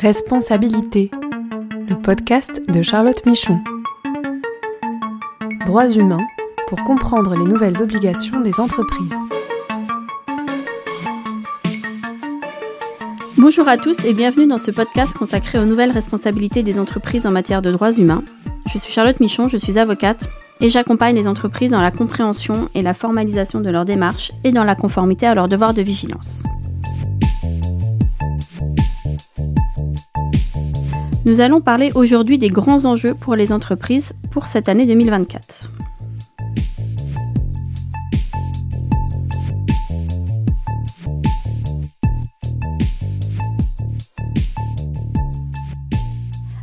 Responsabilité, le podcast de Charlotte Michon. Droits humains pour comprendre les nouvelles obligations des entreprises. Bonjour à tous et bienvenue dans ce podcast consacré aux nouvelles responsabilités des entreprises en matière de droits humains. Je suis Charlotte Michon, je suis avocate et j'accompagne les entreprises dans la compréhension et la formalisation de leurs démarches et dans la conformité à leurs devoirs de vigilance. Nous allons parler aujourd'hui des grands enjeux pour les entreprises pour cette année 2024.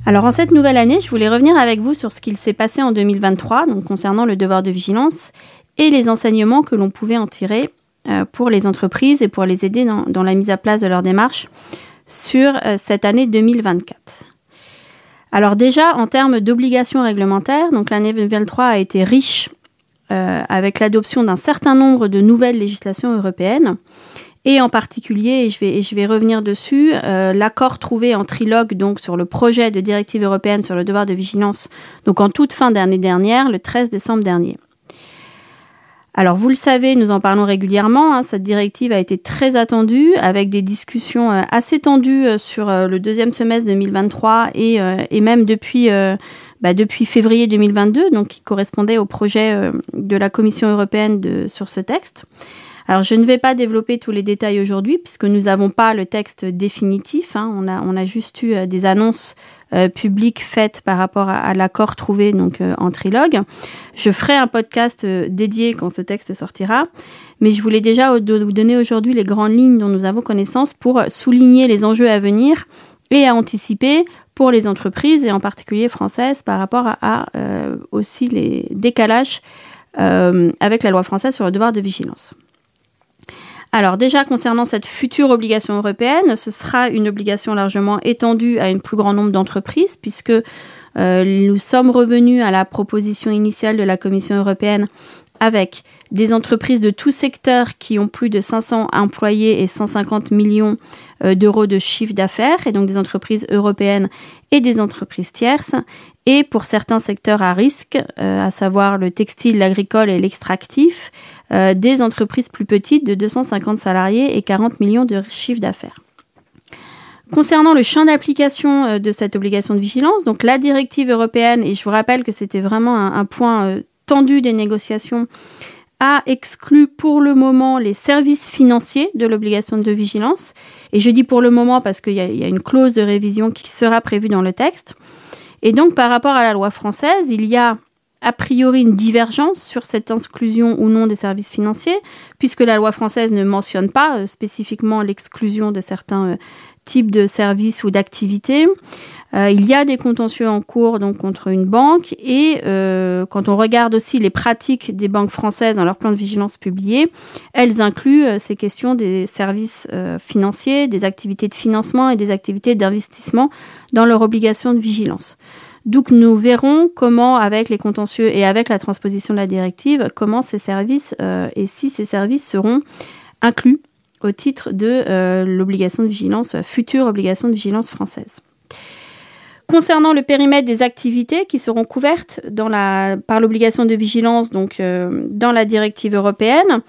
Alors en cette nouvelle année, je voulais revenir avec vous sur ce qu'il s'est passé en 2023, donc concernant le devoir de vigilance et les enseignements que l'on pouvait en tirer euh, pour les entreprises et pour les aider dans, la mise à place de leur démarche sur euh, cette année 2024. Alors déjà, en termes d'obligations réglementaires, donc l'année 2023 a été riche euh, avec l'adoption d'un certain nombre de nouvelles législations européennes. Et en particulier, et je vais, je vais revenir dessus, euh, l'accord trouvé en trilogue donc sur le projet de directive européenne sur le devoir de vigilance, donc en toute fin d'année dernière, le 13 décembre dernier. Alors vous le savez, nous en parlons régulièrement. Hein, cette directive a été très attendue, avec des discussions euh, assez tendues euh, sur euh, le deuxième semestre 2023 et, et même depuis, bah, depuis février 2022, donc qui correspondait au projet de la Commission européenne sur ce texte. Alors je ne vais pas développer tous les détails aujourd'hui puisque nous n'avons pas le texte définitif. Hein. On, a, on a juste eu des annonces euh, publiques faites par rapport à, l'accord trouvé donc euh, en trilogue. Je ferai un podcast euh, dédié quand ce texte sortira, mais je voulais déjà vous donner aujourd'hui les grandes lignes dont nous avons connaissance pour souligner les enjeux à venir et à anticiper pour les entreprises et en particulier françaises par rapport à, aussi les décalages avec la loi française sur le devoir de vigilance. Alors déjà concernant cette future obligation européenne, ce sera une obligation largement étendue à un plus grand nombre d'entreprises puisque euh, nous sommes revenus à la proposition initiale de la Commission européenne avec des entreprises de tout secteur qui ont plus de 500 employés et 150 millions euh, d'euros de chiffre d'affaires, et donc des entreprises européennes et des entreprises tierces, et pour certains secteurs à risque, euh, à savoir le textile, l'agricole et l'extractif, euh, des entreprises plus petites de 250 salariés et 40 millions de chiffre d'affaires. Concernant le champ d'application euh, de cette obligation de vigilance, donc la directive européenne, et je vous rappelle que c'était vraiment un, point euh, tendu des négociations, a exclu pour le moment les services financiers de l'obligation de vigilance. Et je dis pour le moment parce qu'il y, y, a une clause de révision qui sera prévue dans le texte. Et donc par rapport à la loi française, il y a a priori une divergence sur cette exclusion ou non des services financiers, puisque la loi française ne mentionne pas euh, spécifiquement l'exclusion de certains euh, types de services ou d'activités. Euh, il y a des contentieux en cours contre une banque et quand on regarde aussi les pratiques des banques françaises dans leur plan de vigilance publié, elles incluent ces questions des services financiers, des activités de financement et des activités d'investissement dans leur obligation de vigilance. Donc nous verrons comment, avec les contentieux et avec la transposition de la directive, comment ces services euh, et si ces services seront inclus au titre de euh, l'obligation de vigilance, future obligation de vigilance française. Concernant le périmètre des activités qui seront couvertes par l'obligation de vigilance, euh, dans la directive européenne,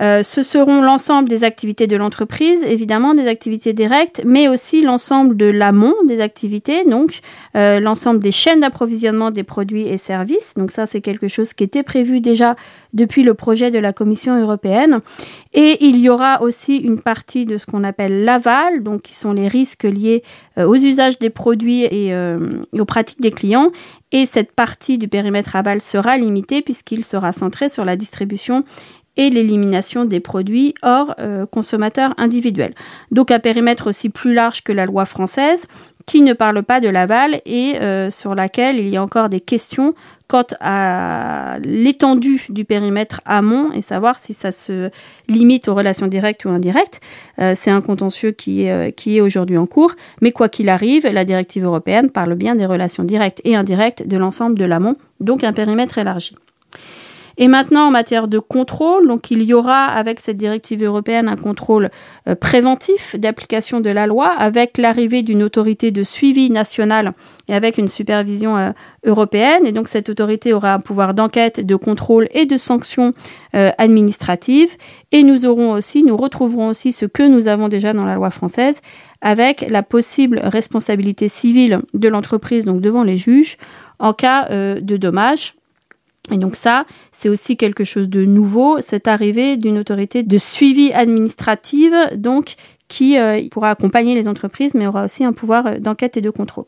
euh, ce seront l'ensemble des activités de l'entreprise, évidemment des activités directes, mais aussi l'ensemble de l'amont des activités, donc euh, l'ensemble des chaînes d'approvisionnement des produits et services. Donc ça, c'est quelque chose qui était prévu déjà depuis le projet de la Commission européenne. Et il y aura aussi une partie de ce qu'on appelle l'aval, donc qui sont les risques liés aux usages des produits et euh, aux pratiques des clients. Et cette partie du périmètre aval sera limitée puisqu'il sera centré sur la distribution et l'élimination des produits hors euh, consommateurs individuels. Donc un périmètre aussi plus large que la loi française qui ne parle pas de l'aval et euh, sur laquelle il y a encore des questions quant à l'étendue du périmètre amont et savoir si ça se limite aux relations directes ou indirectes. Euh, c'est un contentieux qui qui est aujourd'hui en cours, mais quoi qu'il arrive, la directive européenne parle bien des relations directes et indirectes de l'ensemble de l'amont, donc un périmètre élargi. Et maintenant, en matière de contrôle, donc il y aura avec cette directive européenne un contrôle euh, préventif d'application de la loi, avec l'arrivée d'une autorité de suivi nationale et avec une supervision euh, européenne. Et donc cette autorité aura un pouvoir d'enquête, de contrôle et de sanction euh, administrative. Et nous aurons aussi, nous retrouverons aussi ce que nous avons déjà dans la loi française, avec la possible responsabilité civile de l'entreprise, donc devant les juges, en cas de dommage et donc ça, c'est aussi quelque chose de nouveau, cette arrivée d'une autorité de suivi administrative, donc qui euh, pourra accompagner les entreprises, mais aura aussi un pouvoir euh, d'enquête et de contrôle.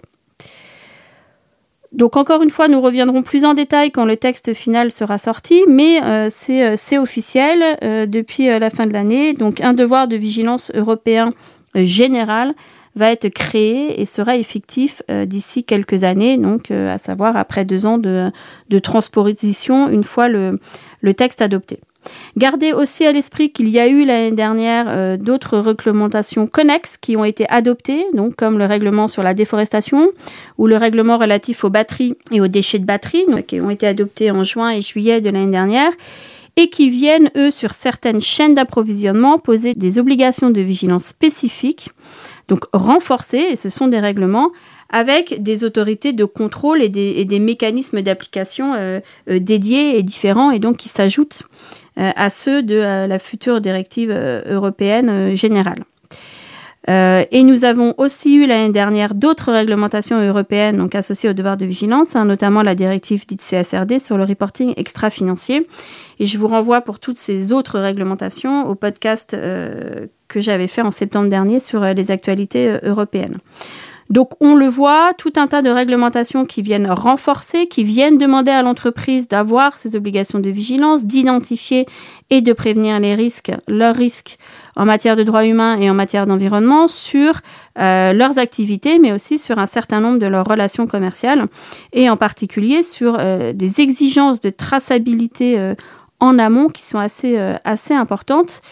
Donc encore une fois, nous reviendrons plus en détail quand le texte final sera sorti, mais euh, c'est officiel depuis la fin de l'année. Donc un devoir de vigilance européen général va être créé et sera effectif euh, d'ici quelques années, donc euh, à savoir après deux ans de, de transposition une fois le, le texte adopté. Gardez aussi à l'esprit qu'il y a eu l'année dernière euh, d'autres réglementations connexes qui ont été adoptées, donc comme le règlement sur la déforestation ou le règlement relatif aux batteries et aux déchets de batterie, donc, qui ont été adoptés en juin et juillet de l'année dernière et qui viennent, eux, sur certaines chaînes d'approvisionnement, poser des obligations de vigilance spécifiques donc renforcés, et ce sont des règlements avec des autorités de contrôle et des, mécanismes d'application euh, euh, dédiés et différents, et donc qui s'ajoutent euh, à ceux de la future directive européenne générale. Et nous avons aussi eu l'année dernière d'autres réglementations européennes donc associées au devoir de vigilance, hein, notamment la directive dite CSRD sur le reporting extra-financier. Et je vous renvoie pour toutes ces autres réglementations au podcast que j'avais fait en septembre dernier sur euh, les actualités euh, européennes. Donc on le voit, tout un tas de réglementations qui viennent renforcer, qui viennent demander à l'entreprise d'avoir ces obligations de vigilance, d'identifier et de prévenir les risques, leurs risques en matière de droits humains et en matière d'environnement sur euh, leurs activités, mais aussi sur un certain nombre de leurs relations commerciales et en particulier sur des exigences de traçabilité en amont qui sont assez, assez importantes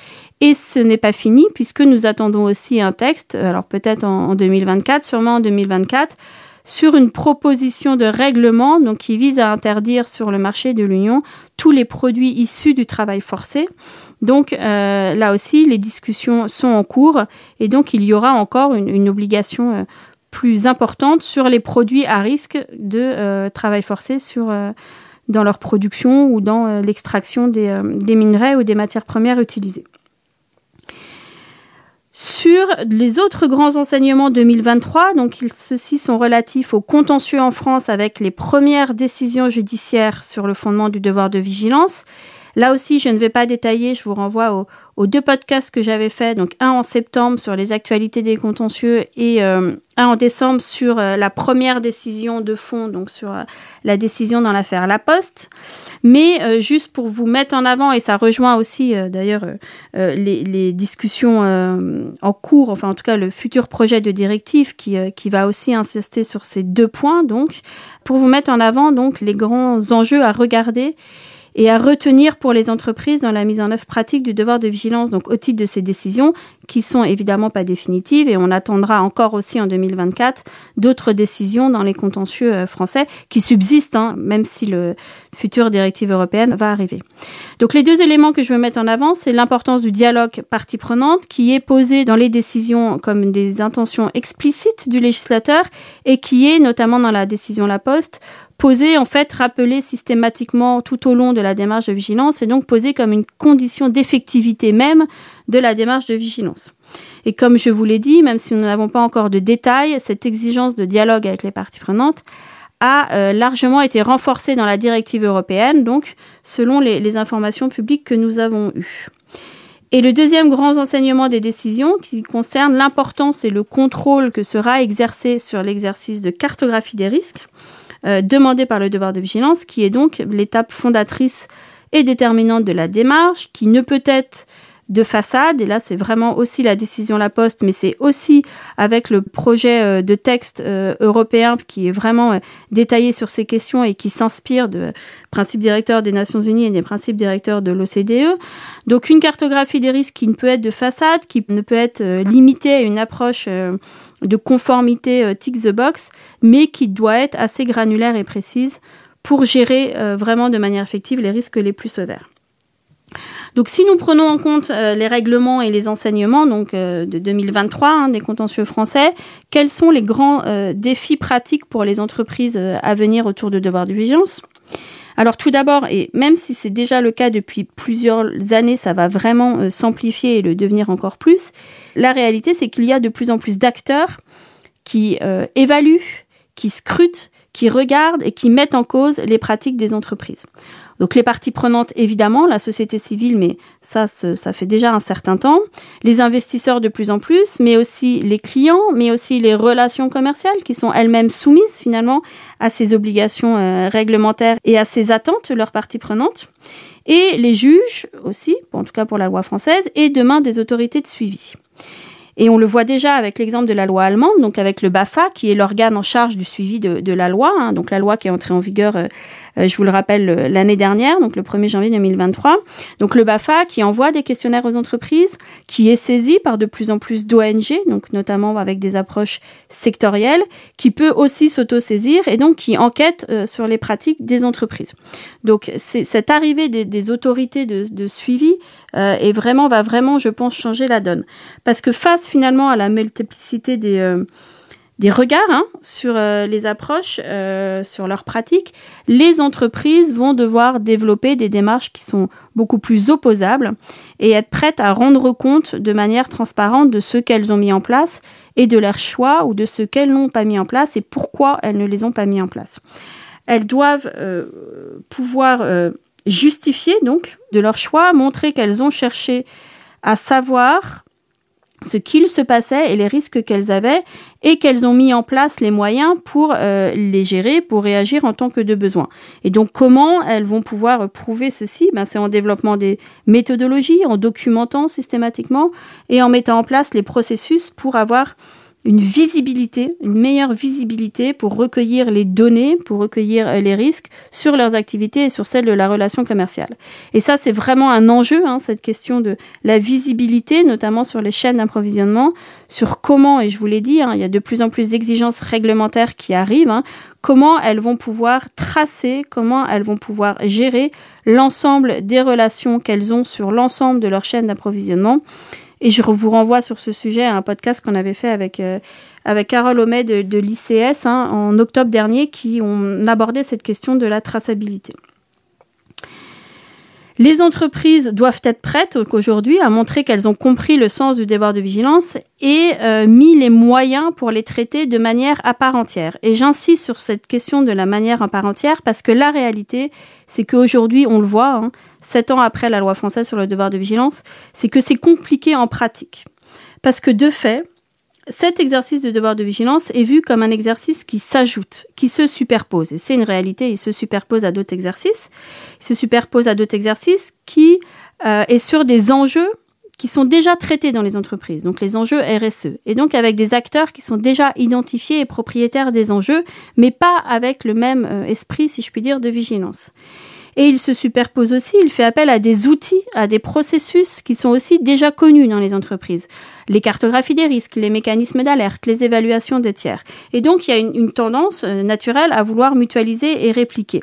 et ce n'est pas fini puisque nous attendons aussi un texte, alors peut-être en, 2024, sûrement en 2024, sur une proposition de règlement donc qui vise à interdire sur le marché de l'Union tous les produits issus du travail forcé. Donc euh, là aussi, les discussions sont en cours et donc il y aura encore une, obligation euh, plus importante sur les produits à risque de euh, travail forcé dans leur production ou dans l'extraction des minerais ou des matières premières utilisées. Sur les autres grands enseignements 2023, donc ceux-ci sont relatifs au contentieux en France avec les premières décisions judiciaires sur le fondement du devoir de vigilance Là aussi, je ne vais pas détailler, je vous renvoie aux, deux podcasts que j'avais fait, donc un en septembre sur les actualités des contentieux et euh, un en décembre sur euh, la première décision de fond, donc sur euh, la décision dans l'affaire La Poste. Mais juste pour vous mettre en avant, et ça rejoint aussi d'ailleurs les, les, discussions en cours, enfin en tout cas le futur projet de directive qui, qui va aussi insister sur ces deux points, donc pour vous mettre en avant donc les grands enjeux à regarder et à retenir pour les entreprises dans la mise en œuvre pratique du devoir de vigilance, donc au titre de ces décisions, qui sont évidemment pas définitives, et on attendra encore aussi en 2024 d'autres décisions dans les contentieux euh, français qui subsistent, hein, même si le futur directive européenne va arriver. Donc les deux éléments que je veux mettre en avant, c'est l'importance du dialogue partie prenante, qui est posé dans les décisions comme des intentions explicites du législateur, et qui est notamment dans la décision La Poste posé, en fait, rappelé systématiquement tout au long de la démarche de vigilance et donc posé comme une condition d'effectivité même de la démarche de vigilance. Et comme je vous l'ai dit, même si nous n'avons pas encore de détails, cette exigence de dialogue avec les parties prenantes a euh, largement été renforcée dans la directive européenne, donc selon les, les informations publiques que nous avons eues. Et le deuxième grand enseignement des décisions qui concerne l'importance et le contrôle que sera exercé sur l'exercice de cartographie des risques, euh, demandé par le devoir de vigilance, qui est donc l'étape fondatrice et déterminante de la démarche, qui ne peut être de façade. Et là, c'est vraiment aussi la décision La Poste, mais c'est aussi avec le projet euh, de texte euh, européen qui est vraiment détaillé sur ces questions et qui s'inspire de principes directeurs des Nations Unies et des principes directeurs de l'OCDE. Donc, une cartographie des risques qui ne peut être de façade, qui ne peut être limitée à une approche de conformité euh, tick the box, mais qui doit être assez granulaire et précise pour gérer vraiment de manière effective les risques les plus sévères. Donc si nous prenons en compte les règlements et les enseignements donc de 2023 hein, des contentieux français, quels sont les grands défis pratiques pour les entreprises à venir autour de devoir de vigilance? Alors tout d'abord, et même si c'est déjà le cas depuis plusieurs années, ça va vraiment euh, s'amplifier et le devenir encore plus, la réalité c'est qu'il y a de plus en plus d'acteurs qui euh, évaluent, qui scrutent, qui regardent et qui mettent en cause les pratiques des entreprises. Donc les parties prenantes, évidemment, la société civile, mais ça, ça fait déjà un certain temps, les investisseurs de plus en plus, mais aussi les clients, mais aussi les relations commerciales qui sont elles-mêmes soumises finalement à ces obligations euh, réglementaires et à ces attentes de leurs parties prenantes, et les juges aussi, en tout cas pour la loi française, et demain des autorités de suivi. Et on le voit déjà avec l'exemple de la loi allemande, donc avec le BAFA, qui est l'organe en charge du suivi de, la loi, hein, donc la loi qui est entrée en vigueur euh, je vous le rappelle, l'année dernière, donc le 1er janvier 2023. Donc le BAFA qui envoie des questionnaires aux entreprises, qui est saisi par de plus en plus d'ONG, donc notamment avec des approches sectorielles, qui peut aussi s'auto-saisir et donc qui enquête euh, sur les pratiques des entreprises. Donc cette arrivée des, autorités de, suivi euh, est vraiment, va vraiment, je pense, changer la donne. Parce que face finalement à la multiplicité des... Euh, des regards hein, sur euh, les approches, euh, sur leurs pratiques, les entreprises vont devoir développer des démarches qui sont beaucoup plus opposables et être prêtes à rendre compte de manière transparente de ce qu'elles ont mis en place et de leurs choix ou de ce qu'elles n'ont pas mis en place et pourquoi elles ne les ont pas mis en place. Elles doivent euh, pouvoir justifier donc de leur choix, montrer qu'elles ont cherché à savoir ce qu'il se passait et les risques qu'elles avaient et qu'elles ont mis en place les moyens pour euh, les gérer, pour réagir en tant que de besoin. Et donc comment elles vont pouvoir prouver ceci? Ben, C'est en développant des méthodologies, en documentant systématiquement et en mettant en place les processus pour avoir une visibilité, une meilleure visibilité pour recueillir les données, pour recueillir euh, les risques sur leurs activités et sur celles de la relation commerciale. Et ça, c'est vraiment un enjeu, hein, cette question de la visibilité, notamment sur les chaînes d'approvisionnement, sur comment, et je vous l'ai dit, hein, il y a de plus en plus d'exigences réglementaires qui arrivent, hein, comment elles vont pouvoir tracer, comment elles vont pouvoir gérer l'ensemble des relations qu'elles ont sur l'ensemble de leur chaîne d'approvisionnement et je vous renvoie sur ce sujet à un podcast qu'on avait fait avec, euh, avec Carole Homet de, l'ICS hein, en octobre dernier, qui ont abordé cette question de la traçabilité. Les entreprises doivent être prêtes aujourd'hui à montrer qu'elles ont compris le sens du devoir de vigilance et euh, mis les moyens pour les traiter de manière à part entière. Et j'insiste sur cette question de la manière à part entière parce que la réalité, c'est qu'aujourd'hui, on le voit, hein, sept ans après la loi française sur le devoir de vigilance, c'est que c'est compliqué en pratique. Parce que de fait, cet exercice de devoir de vigilance est vu comme un exercice qui s'ajoute, qui se superpose. Et c'est une réalité, il se superpose à d'autres exercices. Il se superpose à d'autres exercices qui euh, est sur des enjeux qui sont déjà traités dans les entreprises, donc les enjeux RSE, et donc avec des acteurs qui sont déjà identifiés et propriétaires des enjeux, mais pas avec le même euh, esprit, si je puis dire, de vigilance. Et il se superpose aussi, il fait appel à des outils, à des processus qui sont aussi déjà connus dans les entreprises. Les cartographies des risques, les mécanismes d'alerte, les évaluations des tiers. Et donc il y a une, tendance euh, naturelle à vouloir mutualiser et répliquer.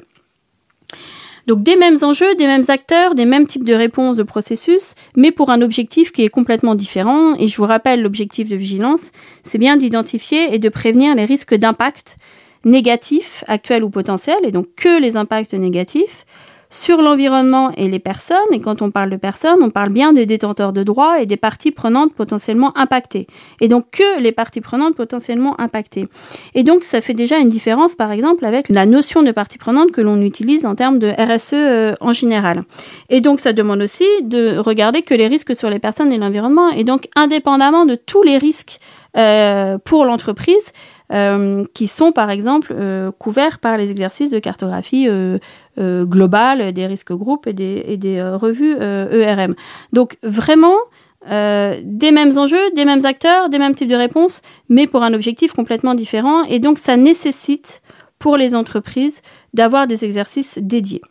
Donc des mêmes enjeux, des mêmes acteurs, des mêmes types de réponses, de processus, mais pour un objectif qui est complètement différent. Et je vous rappelle, l'objectif de vigilance, c'est bien d'identifier et de prévenir les risques d'impact négatifs, actuels ou potentiels, et donc que les impacts négatifs, sur l'environnement et les personnes. Et quand on parle de personnes, on parle bien des détenteurs de droits et des parties prenantes potentiellement impactées. Et donc que les parties prenantes potentiellement impactées. Et donc ça fait déjà une différence, par exemple, avec la notion de partie prenante que l'on utilise en termes de RSE euh, en général. Et donc ça demande aussi de regarder que les risques sur les personnes et l'environnement. Et donc indépendamment de tous les risques euh, pour l'entreprise, euh, qui sont par exemple euh, couverts par les exercices de cartographie euh, globale des risques groupes et des, et des revues ERM. Donc vraiment, des mêmes enjeux, des mêmes acteurs, des mêmes types de réponses, mais pour un objectif complètement différent. Et donc ça nécessite pour les entreprises d'avoir des exercices dédiés.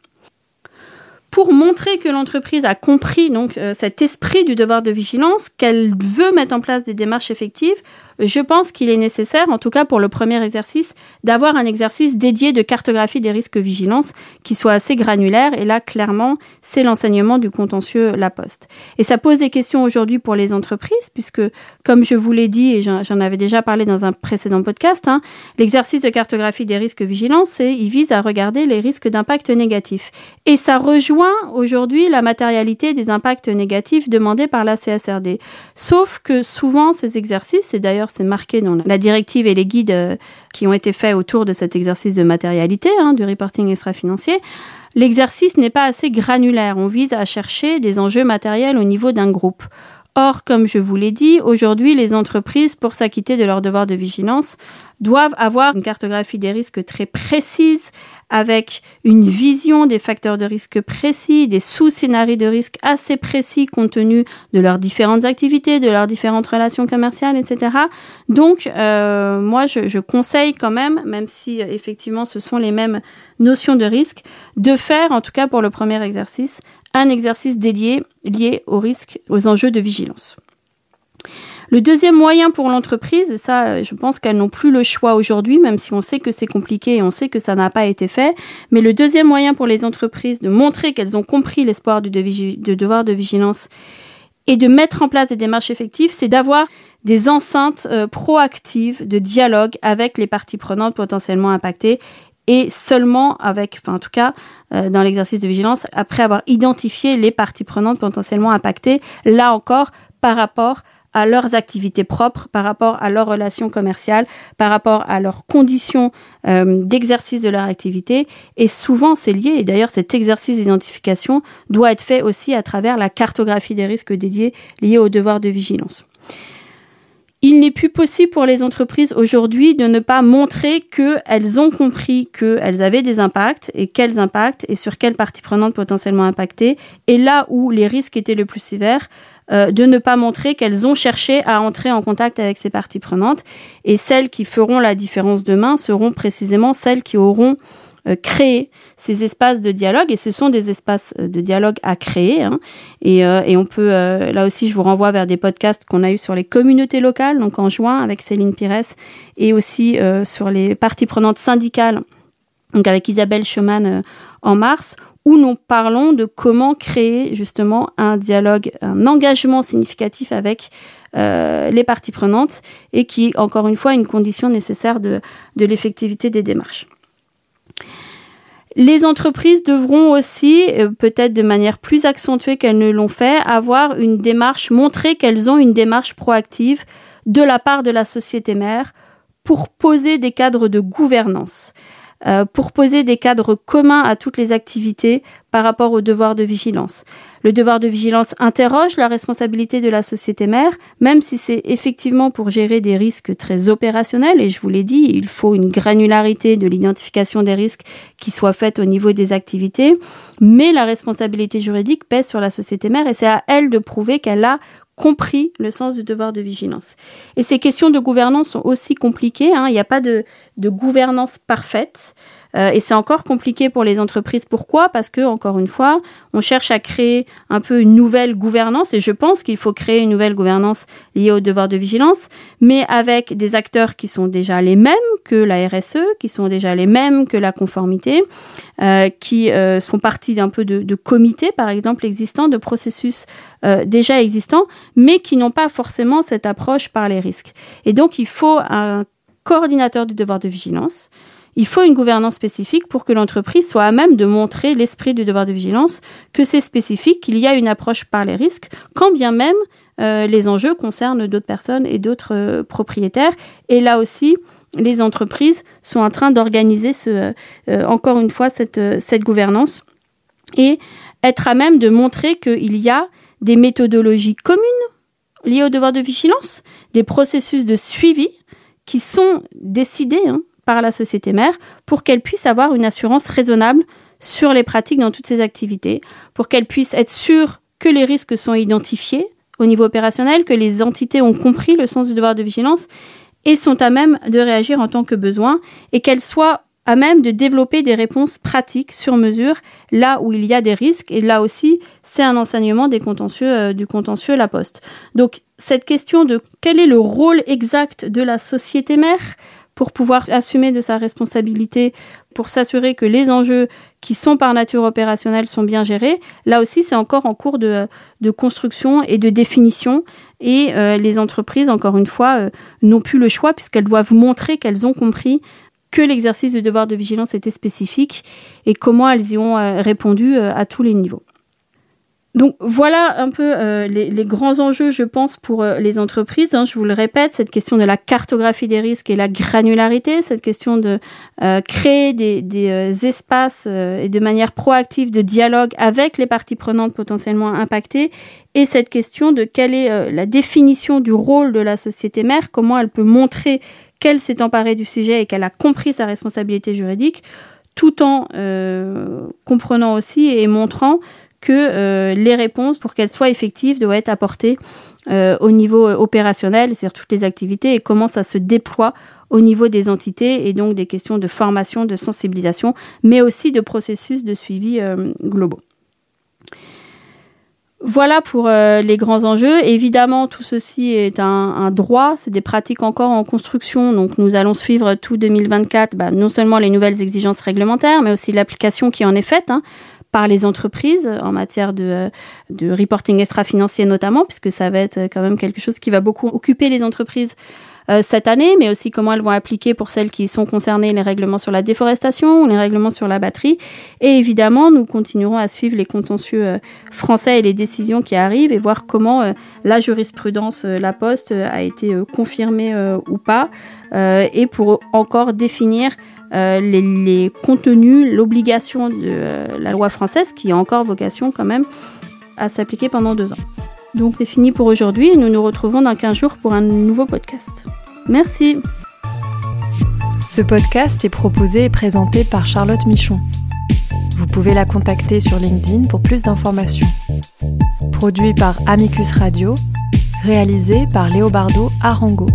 Pour montrer que l'entreprise a compris donc euh, cet esprit du devoir de vigilance, qu'elle veut mettre en place des démarches effectives, je pense qu'il est nécessaire, en tout cas pour le premier exercice, d'avoir un exercice dédié de cartographie des risques vigilance qui soit assez granulaire. Et là, clairement, c'est l'enseignement du contentieux La Poste. Et ça pose des questions aujourd'hui pour les entreprises, puisque, comme je vous l'ai dit, et j'en avais déjà parlé dans un précédent podcast, hein, l'exercice de cartographie des risques vigilance, il vise à regarder les risques d'impact négatif. Et ça rejoint aujourd'hui la matérialité des impacts négatifs demandés par la CSRD. Sauf que souvent, ces exercices, et d'ailleurs c'est marqué dans la directive et les guides euh, qui ont été faits autour de cet exercice de matérialité hein, du reporting extra-financier, l'exercice n'est pas assez granulaire. On vise à chercher des enjeux matériels au niveau d'un groupe. Or, comme je vous l'ai dit, aujourd'hui, les entreprises, pour s'acquitter de leur devoir de vigilance, doivent avoir une cartographie des risques très précise, avec une vision des facteurs de risque précis, des sous-scénarios de risque assez précis compte tenu de leurs différentes activités, de leurs différentes relations commerciales, etc. Donc, euh, moi, je, je, conseille quand même, même si effectivement ce sont les mêmes notions de risque, de faire, en tout cas pour le premier exercice, un exercice dédié lié aux risques, aux enjeux de vigilance. Le deuxième moyen pour l'entreprise, ça, je pense qu'elles n'ont plus le choix aujourd'hui, même si on sait que c'est compliqué et on sait que ça n'a pas été fait, mais le deuxième moyen pour les entreprises de montrer qu'elles ont compris l'espoir du de devoir de vigilance et de mettre en place des démarches effectives, c'est d'avoir des enceintes euh, proactives de dialogue avec les parties prenantes potentiellement impactées et seulement avec, enfin en tout cas euh, dans l'exercice de vigilance, après avoir identifié les parties prenantes potentiellement impactées, là encore par rapport à leurs activités propres, par rapport à leurs relations commerciales, par rapport à leurs conditions euh, d'exercice de leur activité. Et souvent, c'est lié. Et d'ailleurs, cet exercice d'identification doit être fait aussi à travers la cartographie des risques dédiés liés au devoir de vigilance. Il n'est plus possible pour les entreprises aujourd'hui de ne pas montrer qu'elles ont compris qu'elles avaient des impacts et quels impacts et sur quelles parties prenantes potentiellement impactées. Et là où les risques étaient le plus sévères, euh, de ne pas montrer qu'elles ont cherché à entrer en contact avec ces parties prenantes. Et celles qui feront la différence demain seront précisément celles qui auront euh, créé ces espaces de dialogue et ce sont des espaces euh, de dialogue à créer hein. et, et, on peut là aussi je vous renvoie vers des podcasts qu'on a eu sur les communautés locales donc en juin avec Céline Pires et aussi sur les parties prenantes syndicales donc avec Isabelle Schumann en mars où nous parlons de comment créer justement un dialogue, un engagement significatif avec euh, les parties prenantes et qui est encore une fois une condition nécessaire de, de l'effectivité des démarches. Les entreprises devront aussi, euh, peut-être de manière plus accentuée qu'elles ne l'ont fait, avoir une démarche, montrer qu'elles ont une démarche proactive de la part de la société mère pour poser des cadres de gouvernance. Euh, pour poser des cadres communs à toutes les activités par rapport au devoir de vigilance. Le devoir de vigilance interroge la responsabilité de la société mère, même si c'est effectivement pour gérer des risques très opérationnels, et je vous l'ai dit, il faut une granularité de l'identification des risques qui soit faite au niveau des activités, mais la responsabilité juridique pèse sur la société mère et c'est à elle de prouver qu'elle a compris le sens du devoir de vigilance. Et ces questions de gouvernance sont aussi compliquées. Hein. Il n'y a pas de, de gouvernance parfaite. Euh, et c'est encore compliqué pour les entreprises. Pourquoi? Parce que, encore une fois, on cherche à créer un peu une nouvelle gouvernance, et je pense qu'il faut créer une nouvelle gouvernance liée au devoir de vigilance, mais avec des acteurs qui sont déjà les mêmes que la RSE, qui sont déjà les mêmes que la conformité, euh, qui euh, sont partis d'un peu de, de, comités, par exemple, existants, de processus euh, déjà existants, mais qui n'ont pas forcément cette approche par les risques. Et donc, il faut un coordinateur du devoir de vigilance, il faut une gouvernance spécifique pour que l'entreprise soit à même de montrer l'esprit du devoir de vigilance, que c'est spécifique, qu'il y a une approche par les risques, quand bien même euh, les enjeux concernent d'autres personnes et d'autres euh, propriétaires. Et là aussi, les entreprises sont en train d'organiser ce, euh, encore une fois cette, gouvernance et être à même de montrer qu'il y a des méthodologies communes liées au devoir de vigilance, des processus de suivi qui sont décidés hein, par la société mère pour qu'elle puisse avoir une assurance raisonnable sur les pratiques dans toutes ses activités, pour qu'elle puisse être sûre que les risques sont identifiés au niveau opérationnel, que les entités ont compris le sens du devoir de vigilance et sont à même de réagir en tant que besoin, et qu'elles soient à même de développer des réponses pratiques sur mesure là où il y a des risques. Et là aussi, c'est un enseignement des contentieux, euh, du contentieux La Poste. Donc, cette question de quel est le rôle exact de la société mère pour pouvoir assumer de sa responsabilité, pour s'assurer que les enjeux qui sont par nature opérationnels sont bien gérés. Là aussi, c'est encore en cours de, construction et de définition. Et euh, les entreprises, encore une fois, euh, n'ont plus le choix puisqu'elles doivent montrer qu'elles ont compris que l'exercice du devoir de vigilance était spécifique et comment elles y ont euh, répondu à tous les niveaux. Donc voilà un peu euh, les, grands enjeux, je pense, pour les entreprises. Hein. je vous le répète, cette question de la cartographie des risques et la granularité, cette question de créer des, des espaces et de manière proactive de dialogue avec les parties prenantes potentiellement impactées, et cette question de quelle est la définition du rôle de la société mère, comment elle peut montrer qu'elle s'est emparée du sujet et qu'elle a compris sa responsabilité juridique, tout en euh, comprenant aussi et montrant que euh, les réponses, pour qu'elles soient effectives, doivent être apportées euh, au niveau opérationnel, c'est-à-dire toutes les activités, et comment ça se déploie au niveau des entités, et donc des questions de formation, de sensibilisation, mais aussi de processus de suivi globaux. Voilà pour euh, les grands enjeux. Évidemment, tout ceci est un, droit, c'est des pratiques encore en construction. Donc, nous allons suivre tout 2024, bah, non seulement les nouvelles exigences réglementaires, mais aussi l'application qui en est faite. Hein, par les entreprises en matière de, euh, de reporting extra-financier notamment, puisque ça va être quand même quelque chose qui va beaucoup occuper les entreprises euh, cette année, mais aussi comment elles vont appliquer pour celles qui sont concernées les règlements sur la déforestation, les règlements sur la batterie. Et évidemment, nous continuerons à suivre les contentieux euh, français et les décisions qui arrivent et voir comment euh, la jurisprudence La Poste a été confirmée ou pas, et pour encore définir les, contenus, l'obligation de la loi française qui a encore vocation quand même à s'appliquer pendant deux ans. Donc c'est fini pour aujourd'hui et nous nous retrouvons dans 15 jours pour un nouveau podcast. Merci. Ce podcast est proposé et présenté par Charlotte Michon. Vous pouvez la contacter sur LinkedIn pour plus d'informations. Produit par Amicus Radio, réalisé par Léobardo Arango.